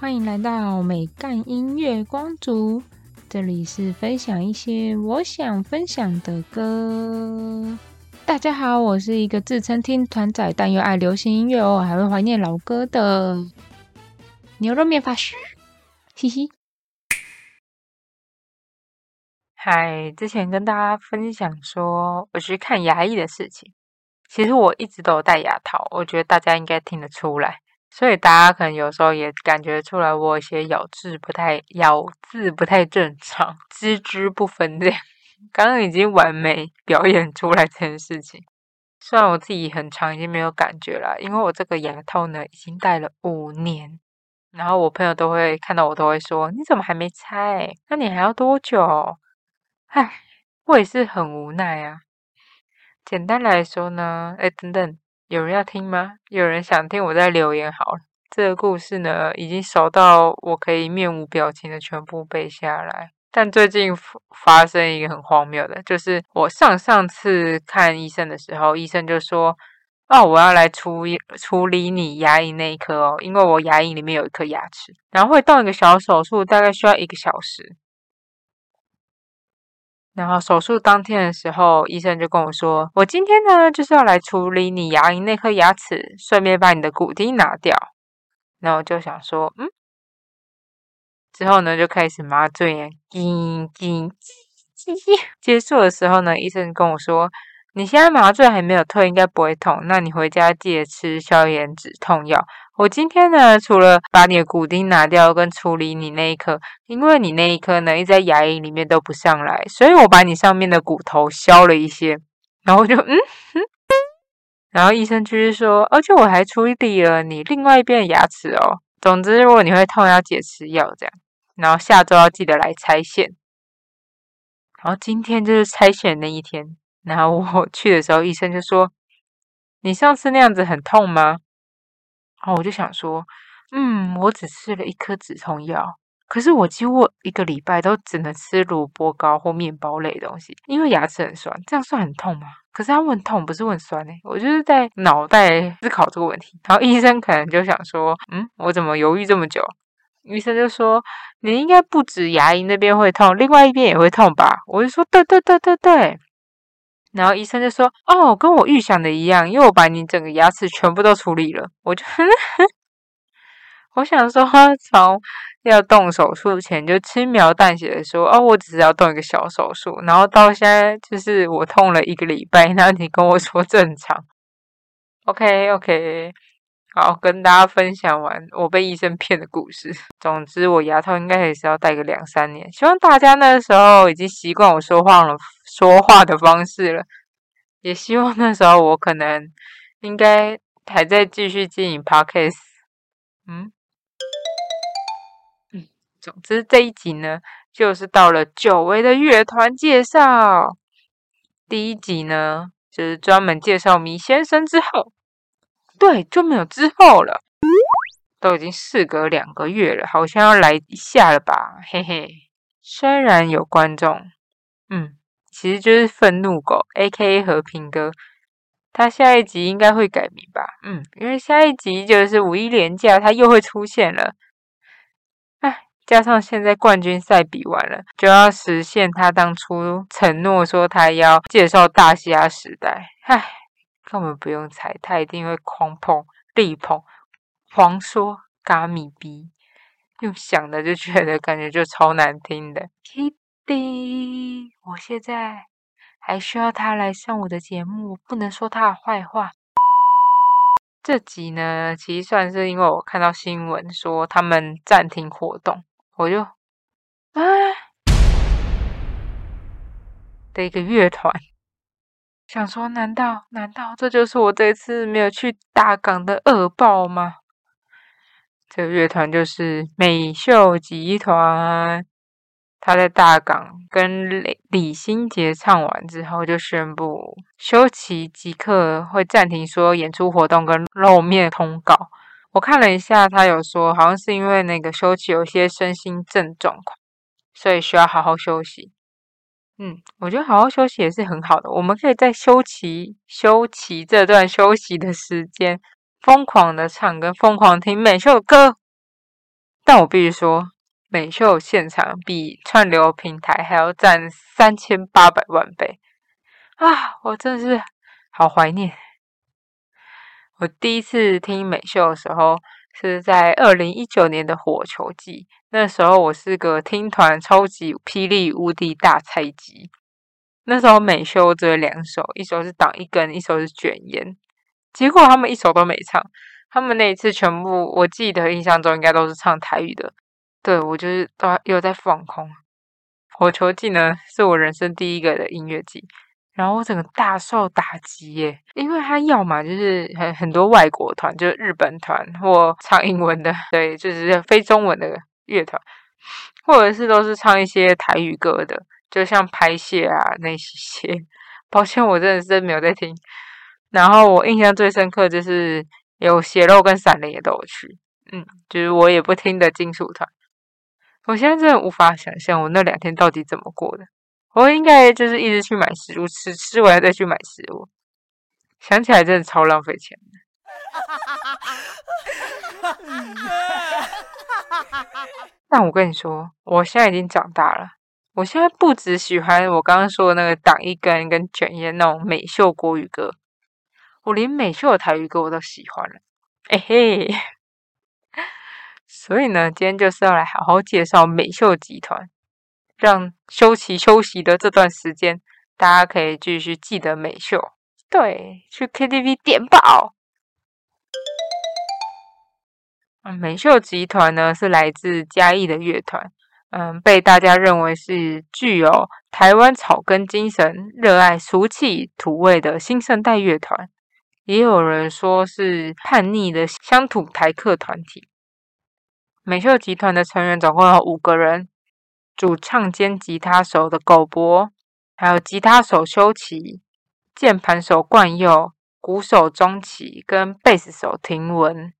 欢迎来到美干音乐光族，这里是分享一些我想分享的歌。大家好，我是一个自称听团仔，但又爱流行音乐哦，还会怀念老歌的牛肉面法师，嘻嘻。嗨，之前跟大家分享说我去看牙医的事情，其实我一直都有戴牙套，我觉得大家应该听得出来。所以大家可能有时候也感觉出来，我有些咬字不太咬字不太正常，支支不分这样。刚刚已经完美表演出来这件事情，虽然我自己很长已经没有感觉了，因为我这个牙套呢已经戴了五年，然后我朋友都会看到我都会说：“你怎么还没拆？那你还要多久？”唉，我也是很无奈啊。简单来说呢，哎，等等。有人要听吗？有人想听，我再留言好了。这个故事呢，已经熟到我可以面无表情的全部背下来。但最近发生一个很荒谬的，就是我上上次看医生的时候，医生就说：“哦，我要来处处理你牙龈那一颗哦，因为我牙龈里面有一颗牙齿，然后会动一个小手术，大概需要一个小时。”然后手术当天的时候，医生就跟我说：“我今天呢就是要来处理你牙龈那颗牙齿，顺便把你的骨钉拿掉。”然后我就想说：“嗯。”之后呢就开始麻醉，叮叮叽叽。结束的时候呢，医生跟我说：“你现在麻醉还没有退，应该不会痛。那你回家记得吃消炎止痛药。”我今天呢，除了把你的骨钉拿掉跟处理你那一颗，因为你那一颗呢一直在牙龈里面都不上来，所以我把你上面的骨头削了一些，然后就嗯哼，然后医生就是说，而且我还处理了你另外一边的牙齿哦。总之，如果你会痛，要记得吃药这样。然后下周要记得来拆线。然后今天就是拆线那一天，然后我去的时候，医生就说：“你上次那样子很痛吗？”然后我就想说，嗯，我只吃了一颗止痛药，可是我几乎一个礼拜都只能吃萝卜糕或面包类东西，因为牙齿很酸，这样算很痛吗？可是他问痛，不是问酸呢。我就是在脑袋思考这个问题。然后医生可能就想说，嗯，我怎么犹豫这么久？医生就说，你应该不止牙龈那边会痛，另外一边也会痛吧？我就说，对对对对对。然后医生就说：“哦，跟我预想的一样，因为我把你整个牙齿全部都处理了。”我就，我想说，从要动手术前就轻描淡写的说：“哦，我只是要动一个小手术。”然后到现在就是我痛了一个礼拜，那你跟我说正常？OK OK，好，跟大家分享完我被医生骗的故事。总之，我牙套应该也是要戴个两三年。希望大家那时候已经习惯我说话了。说话的方式了，也希望那时候我可能应该还在继续经营 podcast。嗯嗯，总之这一集呢，就是到了久违的乐团介绍。第一集呢，就是专门介绍米先生之后，对，就没有之后了。都已经事隔两个月了，好像要来一下了吧？嘿嘿，虽然有观众，嗯。其实就是愤怒狗，A.K.A 和平哥，他下一集应该会改名吧？嗯，因为下一集就是五一连假，他又会出现了。哎，加上现在冠军赛比完了，就要实现他当初承诺说他要介绍大西亚时代。唉，根本不用猜，他一定会狂捧力捧，狂说嘎米逼，用想的就觉得感觉就超难听的。弟，我现在还需要他来上我的节目，不能说他的坏话。这集呢，其实算是因为我看到新闻说他们暂停活动，我就啊的一个乐团，想说，难道难道这就是我这次没有去大港的恶报吗？这个乐团就是美秀集团。他在大港跟李李心洁唱完之后，就宣布休齐即刻会暂停所有演出活动跟露面通告。我看了一下，他有说好像是因为那个休齐有些身心症状况，所以需要好好休息。嗯，我觉得好好休息也是很好的。我们可以在休齐休齐这段休息的时间，疯狂的唱跟疯狂听美秀歌。但我必须说，美秀现场比串流平台还要占三千八百万倍啊！我真的是好怀念。我第一次听美秀的时候是在二零一九年的火球季，那时候我是个听团超级霹雳无敌大菜鸡。那时候美秀只有两首，一首是挡一根，一首是卷烟。结果他们一首都没唱，他们那一次全部，我记得印象中应该都是唱台语的。对我就是都又在放空。火球季呢，是我人生第一个的音乐季，然后我整个大受打击耶，因为他要么就是很很多外国团，就是日本团或唱英文的，对，就是非中文的乐团，或者是都是唱一些台语歌的。就像拍戏啊那些，抱歉，我真的是没有在听。然后我印象最深刻就是有血肉跟闪灵也都有去，嗯，就是我也不听的金属团。我现在真的无法想象我那两天到底怎么过的。我应该就是一直去买食物吃，吃完再去买食物。想起来真的超浪费钱的。但我跟你说，我现在已经长大了。我现在不只喜欢我刚刚说的那个挡一根跟卷烟那种美秀国语歌，我连美秀的台语歌我都喜欢了。嘿嘿，所以呢，今天就是要来好好介绍美秀集团，让休息休息的这段时间，大家可以继续记得美秀。对，去 KTV 点爆。嗯，美秀集团呢是来自嘉义的乐团。嗯，被大家认为是具有台湾草根精神、热爱俗气土味的新生代乐团，也有人说是叛逆的乡土台客团体。美秀集团的成员总共有五个人：主唱兼吉他手的狗博，还有吉他手修齐、键盘手冠佑、鼓手钟奇跟贝斯手廷文。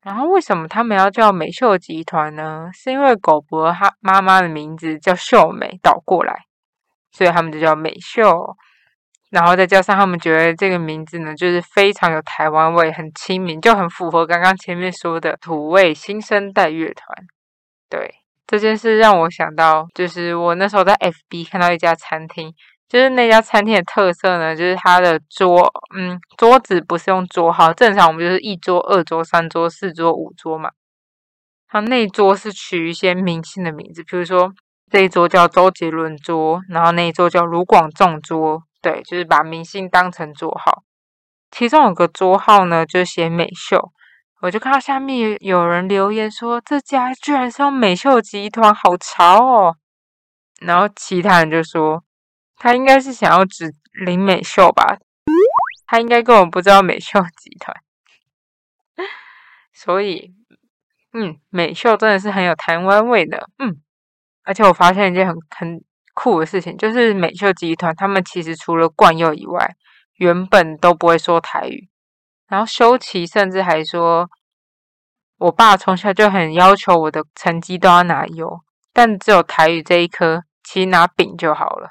然后为什么他们要叫美秀集团呢？是因为狗博他妈妈的名字叫秀美，倒过来，所以他们就叫美秀。然后再加上他们觉得这个名字呢，就是非常有台湾味，很亲民，就很符合刚刚前面说的土味新生代乐团。对这件事让我想到，就是我那时候在 FB 看到一家餐厅。就是那家餐厅的特色呢，就是它的桌，嗯，桌子不是用桌号，正常我们就是一桌、二桌、三桌、四桌、五桌嘛。它那桌是取一些明星的名字，比如说这一桌叫周杰伦桌，然后那一桌叫卢广仲桌，对，就是把明星当成桌号。其中有个桌号呢，就写美秀，我就看到下面有人留言说这家居然是用美秀集团，好潮哦。然后其他人就说。他应该是想要指林美秀吧，他应该根本不知道美秀集团，所以，嗯，美秀真的是很有台湾味的，嗯，而且我发现一件很很酷的事情，就是美秀集团他们其实除了冠佑以外，原本都不会说台语，然后修齐甚至还说，我爸从小就很要求我的成绩都要拿优，但只有台语这一科，其实拿丙就好了。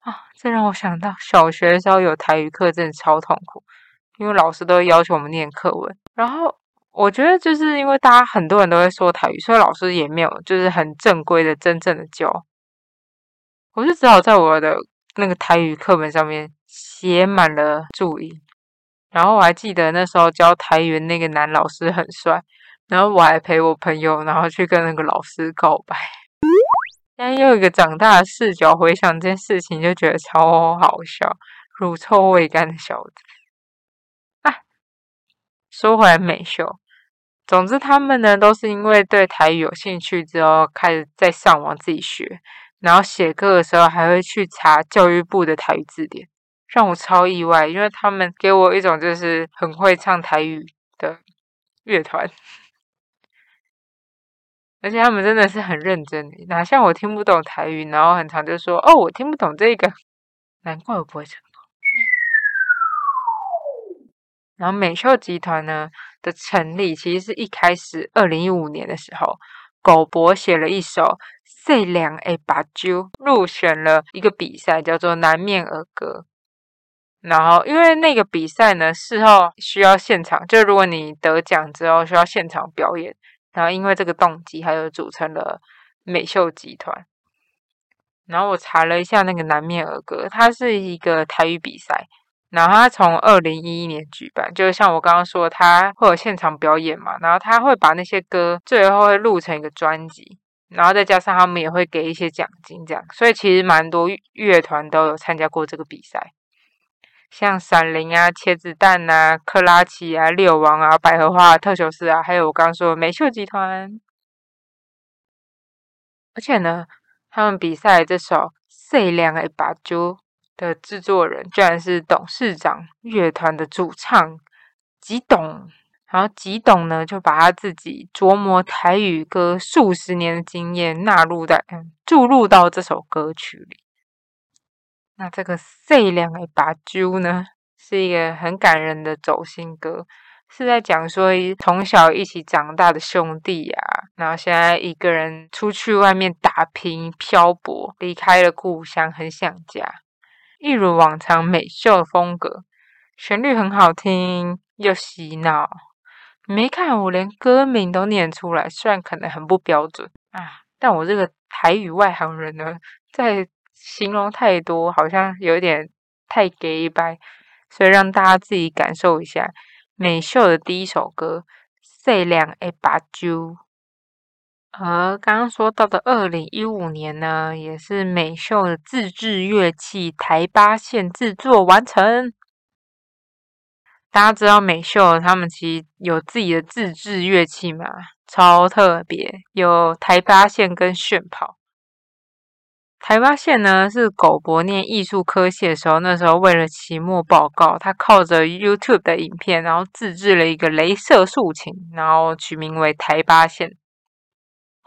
啊这让我想到小学的时候有台语课，真的超痛苦，因为老师都要求我们念课文。然后我觉得就是因为大家很多人都会说台语，所以老师也没有就是很正规的真正的教。我就只好在我的那个台语课本上面写满了注音。然后我还记得那时候教台语那个男老师很帅，然后我还陪我朋友，然后去跟那个老师告白。现在又一个长大的视角回想这件事情，就觉得超好笑，乳臭未干的小子啊！说回来，美秀，总之他们呢都是因为对台语有兴趣之后，开始在上网自己学，然后写歌的时候还会去查教育部的台语字典，让我超意外，因为他们给我一种就是很会唱台语的乐团。而且他们真的是很认真，哪像我听不懂台语，然后很常就说：“哦，我听不懂这个。”难怪我不会成功。然后美秀集团呢的成立，其实是一开始二零一五年的时候，狗博写了一首《最凉诶把酒》，入选了一个比赛，叫做《南面儿歌》。然后因为那个比赛呢，事后需要现场，就如果你得奖之后需要现场表演，然后因为这个动机，还有组成了美秀集团。然后我查了一下那个南面儿歌，它是一个台语比赛，然后它从二零一一年举办，就是像我刚刚说，它会有现场表演嘛，然后他会把那些歌最后会录成一个专辑，然后再加上他们也会给一些奖金，这样，所以其实蛮多乐团都有参加过这个比赛，像闪灵啊、茄子蛋啊、克拉奇啊、六王啊、百合花、特修斯啊，还有我刚刚说的美秀集团，而且呢。他们比赛这首《C 两 A 八九》的制作人，居然是董事长乐团的主唱吉董。然后吉董呢，就把他自己琢磨台语歌数十年的经验纳入在注入到这首歌曲里。那这个《C 两 A 八九》呢，是一个很感人的走心歌。是在讲说从小一起长大的兄弟呀，然后现在一个人出去外面打拼漂泊，离开了故乡，很想家。一如往常美秀的风格，旋律很好听又洗脑。没看我连歌名都念出来，虽然可能很不标准啊，但我这个台语外行人呢，在形容太多，好像有点太给白，所以让大家自己感受一下。美秀的第一首歌《岁亮一把酒》，而刚刚说到的二零一五年呢，也是美秀的自制乐器台八线制作完成。大家知道美秀他们其实有自己的自制乐器嘛，超特别，有台八线跟炫跑。台八线呢，是狗博念艺术科系的时候，那时候为了期末报告，他靠着 YouTube 的影片，然后自制了一个镭射竖琴，然后取名为台八线。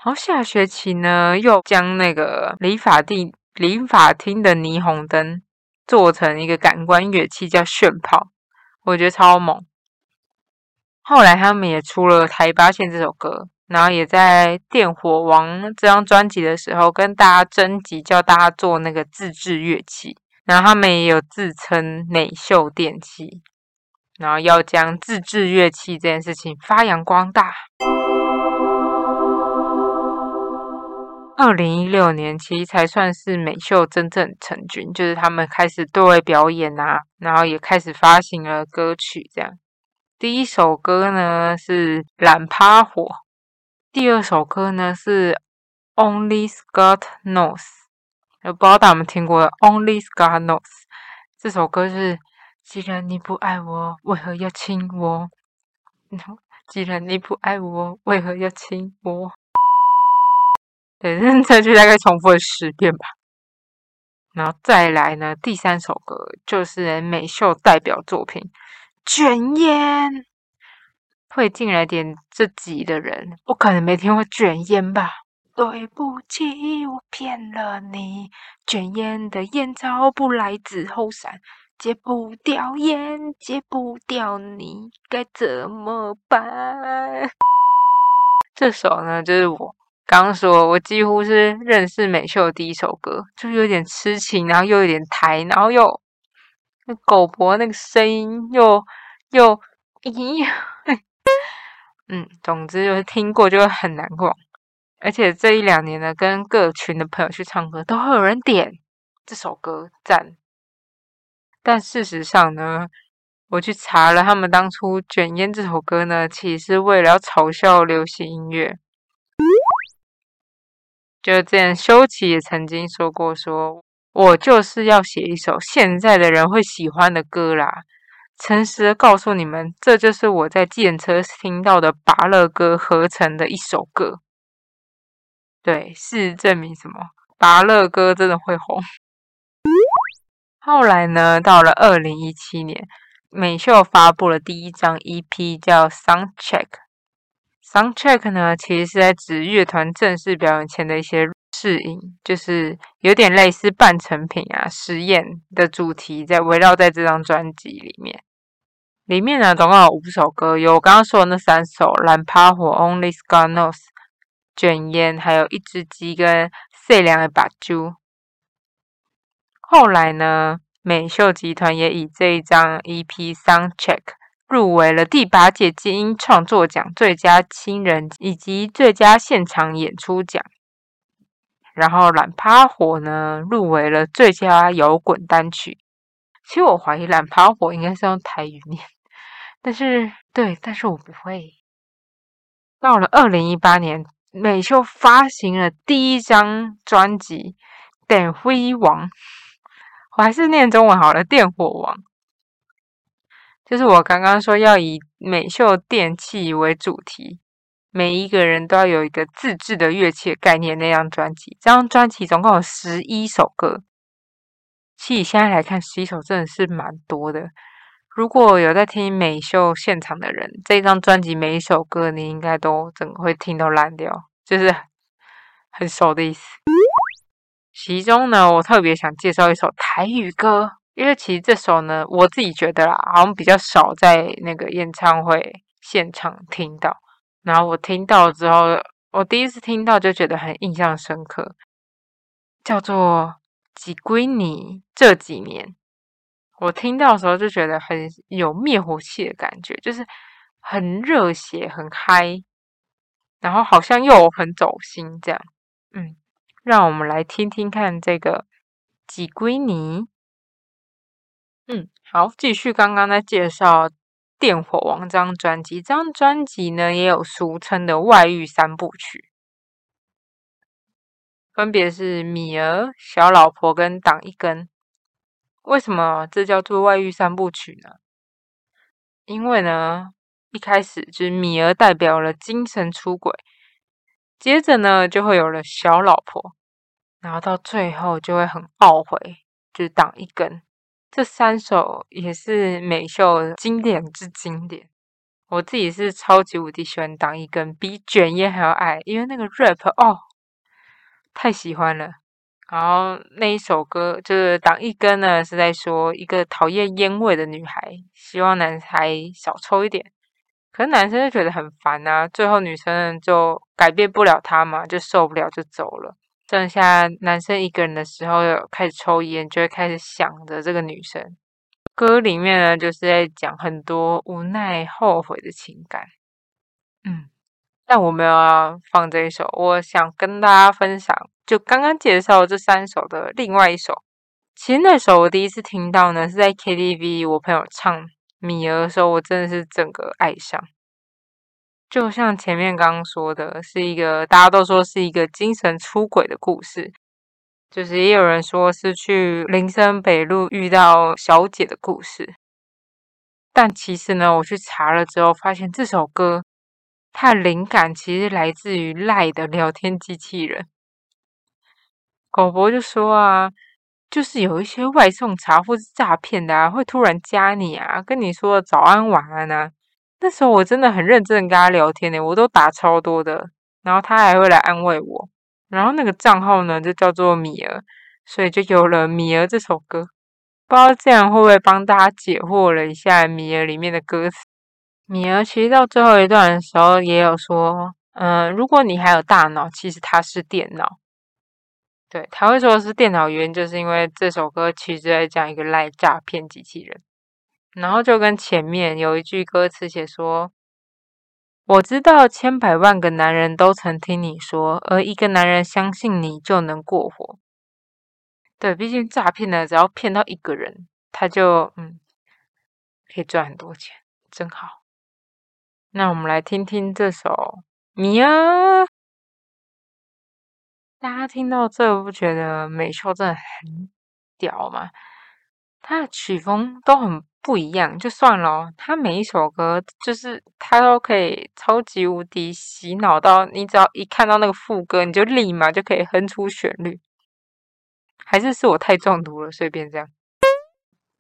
然后下学期呢，又将那个理发厅理发厅的霓虹灯做成一个感官乐器，叫炫炮，我觉得超猛。后来他们也出了台八线这首歌。然后也在《电火王》这张专辑的时候，跟大家征集，叫大家做那个自制乐器。然后他们也有自称美秀电器，然后要将自制乐器这件事情发扬光大。二零一六年其实才算是美秀真正成军，就是他们开始对外表演啊，然后也开始发行了歌曲。这样，第一首歌呢是《懒趴火》。第二首歌呢是 Only Scott Knows，不知道大家有没有听过 Only Scott Knows 这首歌是，既然你不爱我，为何要亲我？既然你不爱我，为何要亲我？对，这句大概重复了十遍吧。然后再来呢，第三首歌就是美秀代表作品《卷烟》。会进来点这集的人，不可能每天会卷烟吧？对不起，我骗了你。卷烟的烟草不来自后山，戒不掉烟，戒不掉你，该怎么办？这首呢，就是我刚说，我几乎是认识美秀第一首歌，就是有点痴情，然后又有点台，然后又那狗婆那个声音，又又咦。嗯，总之就是听过就会很难忘，而且这一两年呢，跟各群的朋友去唱歌，都会有人点这首歌赞。但事实上呢，我去查了，他们当初卷烟这首歌呢，其实是为了要嘲笑流行音乐。就这样，修齐也曾经说过，说我就是要写一首现在的人会喜欢的歌啦。诚实的告诉你们，这就是我在计程车听到的拔乐歌合成的一首歌。对，事实证明什么？拔乐歌真的会红。后来呢，到了二零一七年，美秀发布了第一张 EP，叫《Soundcheck》。Soundcheck 呢，其实是在指乐团正式表演前的一些试音，就是有点类似半成品啊、实验的主题，在围绕在这张专辑里面。里面呢，总共有五首歌，有我刚刚说的那三首《蓝趴火》、《Only God Knows》、卷烟，还有一只鸡跟碎两的把猪。后来呢，美秀集团也以这一张 EP Sound Check 入围了第八届金音创作奖最佳新人以及最佳现场演出奖。然后懒趴火呢入围了最佳摇滚单曲。其实我怀疑懒趴火应该是用台语念，但是对，但是我不会。到了二零一八年，美秀发行了第一张专辑《电辉王》，我还是念中文好了，《电火王》。就是我刚刚说要以美秀电器为主题。每一个人都要有一个自制的乐器概念。那张专辑，这张专辑总共有十一首歌。其实现在来看，十一首真的是蛮多的。如果有在听美秀现场的人，这张专辑每一首歌，你应该都整个会听到烂掉，就是很熟的意思。其中呢，我特别想介绍一首台语歌，因为其实这首呢，我自己觉得啦，好像比较少在那个演唱会现场听到。然后我听到之后，我第一次听到就觉得很印象深刻，叫做《几归你》。这几年我听到的时候就觉得很有灭火器的感觉，就是很热血、很嗨，然后好像又很走心这样。嗯，让我们来听听看这个《几归你》。嗯，好，继续刚刚在介绍。电火王这张专辑，这张专辑呢也有俗称的外遇三部曲，分别是米儿、小老婆跟挡一根。为什么这叫做外遇三部曲呢？因为呢，一开始就是米儿代表了精神出轨，接着呢就会有了小老婆，然后到最后就会很懊悔，就是挡一根。这三首也是美秀经典之经典，我自己是超级无敌喜欢当一根，比卷烟还要爱，因为那个 rap 哦，太喜欢了。然后那一首歌就是当一根呢，是在说一个讨厌烟味的女孩，希望男孩少抽一点，可是男生就觉得很烦啊，最后女生就改变不了他嘛，就受不了就走了。剩下男生一个人的时候，开始抽烟，就会开始想着这个女生。歌里面呢，就是在讲很多无奈、后悔的情感。嗯，但我没有要放这一首，我想跟大家分享，就刚刚介绍这三首的另外一首。其实那首我第一次听到呢，是在 KTV，我朋友唱《米儿》的时候，我真的是整个爱上。就像前面刚刚说的，是一个大家都说是一个精神出轨的故事，就是也有人说是去林森北路遇到小姐的故事。但其实呢，我去查了之后，发现这首歌它的灵感其实来自于赖的聊天机器人。狗博就说啊，就是有一些外送茶或是诈骗的啊，会突然加你啊，跟你说早安晚安啊。那时候我真的很认真跟他聊天呢，我都打超多的，然后他还会来安慰我。然后那个账号呢就叫做米儿，所以就有了米儿这首歌。不知道这样会不会帮大家解惑了一下米儿里面的歌词。米儿其实到最后一段的时候也有说，嗯，如果你还有大脑，其实它是电脑。对，他会说是电脑原因，就是因为这首歌其实在讲一个赖诈骗机器人。然后就跟前面有一句歌词写说：“我知道千百万个男人都曾听你说，而一个男人相信你就能过活。”对，毕竟诈骗呢，只要骗到一个人，他就嗯可以赚很多钱，真好。那我们来听听这首《你啊》，大家听到这不觉得美秀真的很屌吗？他的曲风都很。不一样就算了，他每一首歌就是他都可以超级无敌洗脑到你，只要一看到那个副歌，你就立马就可以哼出旋律。还是是我太中毒了，随便这样。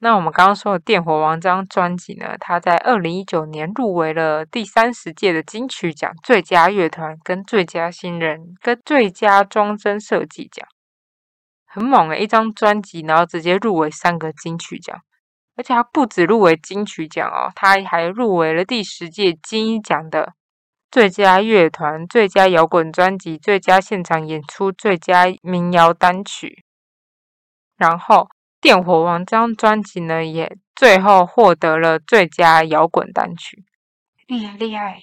那我们刚刚说的《电火王》这张专辑呢，他在二零一九年入围了第三十届的金曲奖最佳乐团、跟最佳新人、跟最佳装帧设计奖，很猛的，一张专辑然后直接入围三个金曲奖。而且他不止入围金曲奖哦，他还入围了第十届金鹰奖的最佳乐团、最佳摇滚专辑、最佳现场演出、最佳民谣单曲。然后电火王》这张专辑呢，也最后获得了最佳摇滚单曲，厉害厉害。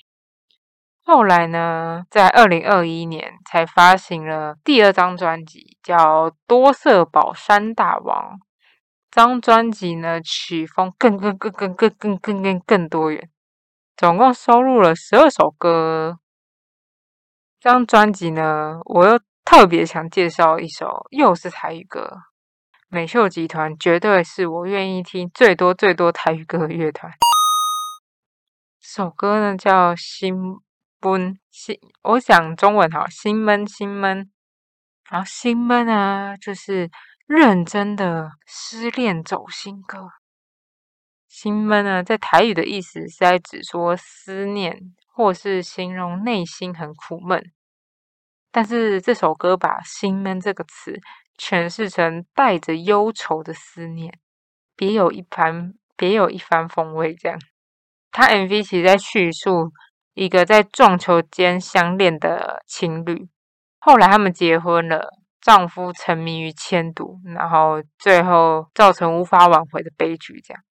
后来呢，在二零二一年才发行了第二张专辑，叫《多色宝山大王》。张专辑呢，曲风更更更更更更更更更多元，总共收录了十二首歌。这张专辑呢，我又特别想介绍一首，又是台语歌。美秀集团绝对是我愿意听最多最多台语歌的乐团。首歌呢，叫《心》。闷心，我想中文哈，心闷心闷，然后心闷啊，就是认真的失恋走心歌。心闷呢，在台语的意思是在指说思念，或是形容内心很苦闷。但是这首歌把心闷这个词诠释成带着忧愁的思念，别有一番别有一番风味。这样，他 MV 其实在叙述。一个在撞球间相恋的情侣，后来他们结婚了，丈夫沉迷于铅毒，然后最后造成无法挽回的悲剧。这样，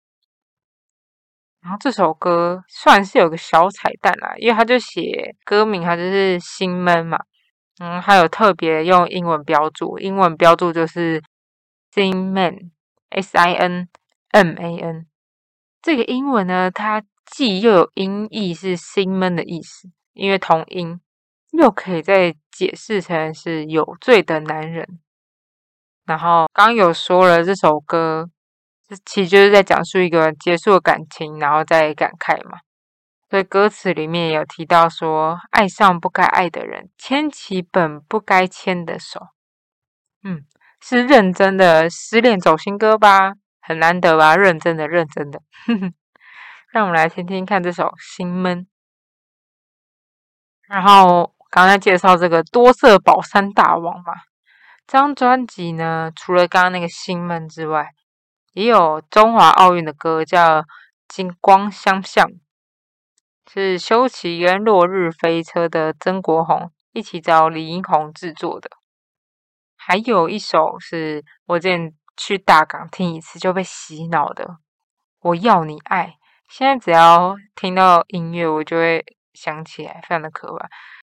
然后这首歌算是有个小彩蛋啦，因为他就写歌名，他就是心闷嘛，嗯，还有特别用英文标注，英文标注就是 “sin man”，S I N M A N，这个英文呢，它。既又有音译是心闷的意思，因为同音，又可以再解释成是有罪的男人。然后刚有说了，这首歌其实就是在讲述一个结束的感情，然后再感慨嘛。所以歌词里面有提到说，爱上不该爱的人，牵起本不该牵的手。嗯，是认真的失恋走心歌吧？很难得吧？认真的，认真的。让我们来听听看这首《心闷》。然后刚才介绍这个多色宝山大王嘛，这张专辑呢，除了刚刚那个《心闷》之外，也有中华奥运的歌叫《金光相向》，是修齐跟落日飞车的曾国宏一起找李英宏制作的。还有一首是我之前去大港听一次就被洗脑的，《我要你爱》。现在只要听到音乐，我就会想起来，非常的可爱。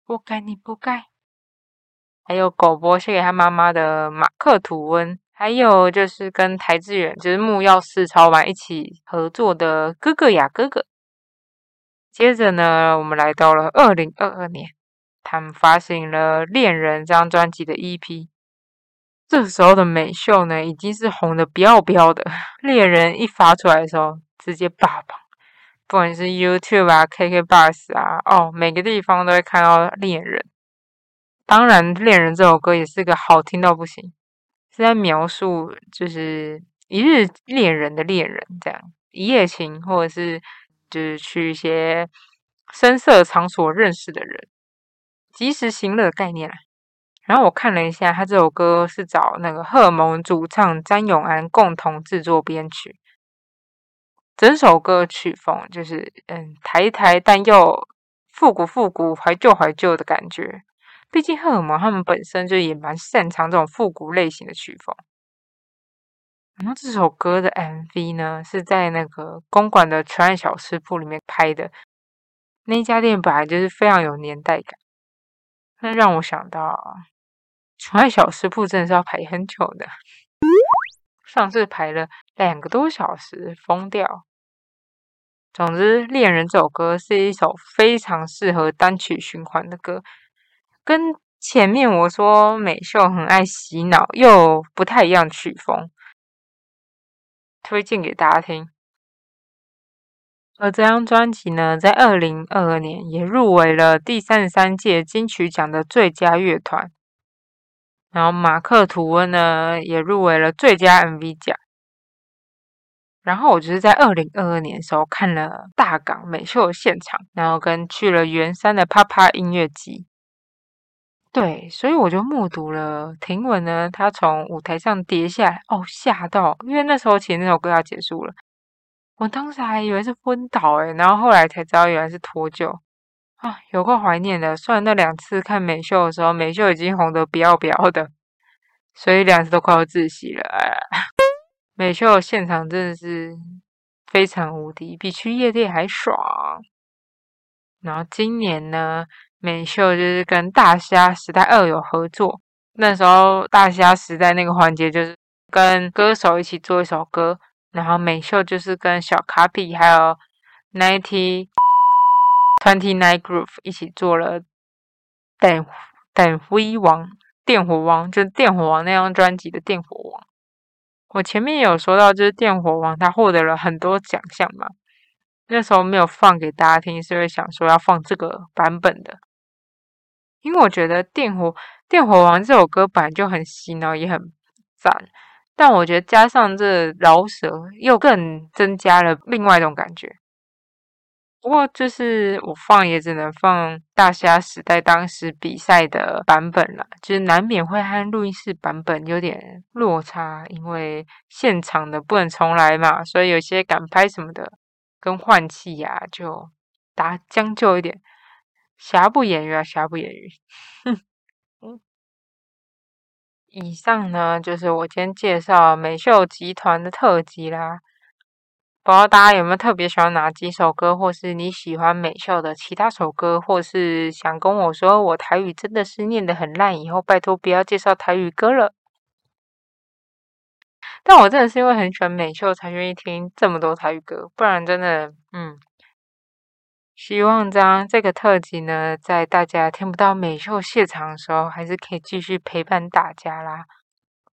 不该你不该，还有狗波写给他妈妈的马克吐温，还有就是跟台志远就是木曜四超玩一起合作的哥哥呀哥哥。接着呢，我们来到了二零二二年，他们发行了《恋人》这张专辑的 EP。这时候的美秀呢，已经是红的不要不要的，《恋人》一发出来的时候，直接霸榜。不管是 YouTube 啊、KK Bus 啊，哦，每个地方都会看到《恋人》。当然，《恋人》这首歌也是个好听到不行，是在描述就是一日恋人的恋人，这样一夜情，或者是就是去一些声色场所认识的人，及时行乐的概念啦。然后我看了一下，他这首歌是找那个荷尔蒙主唱詹永安共同制作编曲。整首歌曲风就是嗯台台，但又复古复古、怀旧怀旧的感觉。毕竟荷尔蒙他们本身就也蛮擅长这种复古类型的曲风。然后这首歌的 MV 呢，是在那个公馆的全爱小吃铺里面拍的。那一家店本来就是非常有年代感，那让我想到全爱小吃铺真的是要排很久的。上次排了两个多小时，疯掉。总之，《恋人》这首歌是一首非常适合单曲循环的歌，跟前面我说美秀很爱洗脑又不太一样曲风，推荐给大家听。而这张专辑呢，在二零二二年也入围了第三十三届金曲奖的最佳乐团。然后马克吐温呢也入围了最佳 MV 奖。然后我就是在二零二二年的时候看了大港美秀的现场，然后跟去了圆山的啪啪音乐季。对，所以我就目睹了婷雯呢，她从舞台上跌下来，哦，吓到！因为那时候其实那首歌要结束了，我当时还以为是昏倒诶然后后来才知道原来是脱臼啊，有够怀念的。虽然那两次看美秀的时候，美秀已经红得不要不要的，所以两次都快要窒息了。美秀现场真的是非常无敌，比去夜店还爽。然后今年呢，美秀就是跟大虾时代二有合作。那时候大虾时代那个环节就是跟歌手一起做一首歌，然后美秀就是跟小卡比还有 Ninety Twenty Nine Group 一起做了《等等辉王》《电火王》，就是《电火王》那张专辑的《电火王》。我前面有说到，就是《电火王》他获得了很多奖项嘛。那时候没有放给大家听，是因为想说要放这个版本的，因为我觉得《电火电火王》这首歌本来就很洗脑，也很赞，但我觉得加上这饶舌，又更增加了另外一种感觉。不过就是我放也只能放大虾时代当时比赛的版本了，就是难免会和录音室版本有点落差，因为现场的不能重来嘛，所以有些赶拍什么的。跟换气呀，就打将就一点，瑕不掩瑜啊，瑕不掩瑜。嗯，以上呢就是我今天介绍美秀集团的特辑啦。不知道大家有没有特别喜欢哪几首歌，或是你喜欢美秀的其他首歌，或是想跟我说我台语真的是念得很烂，以后拜托不要介绍台语歌了。但我真的是因为很喜欢美秀才愿意听这么多台语歌，不然真的，嗯，希望这样这个特辑呢，在大家听不到美秀现场的时候，还是可以继续陪伴大家啦。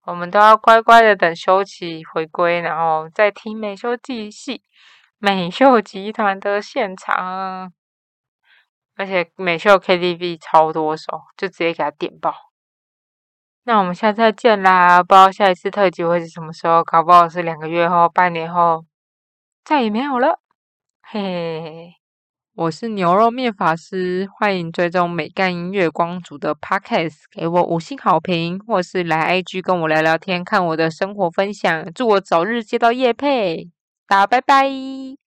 我们都要乖乖的等修齐回归，然后再听美秀继戏，美秀集团的现场，而且美秀 KTV 超多首，就直接给他点爆。那我们下次再见啦！不知道下一次特辑会是什么时候，搞不好是两个月后、半年后，再也没有了。嘿嘿嘿，我是牛肉面法师，欢迎追踪美干音乐光族的 Podcast，给我五星好评，或是来 IG 跟我聊聊天，看我的生活分享。祝我早日接到叶配，大家拜拜。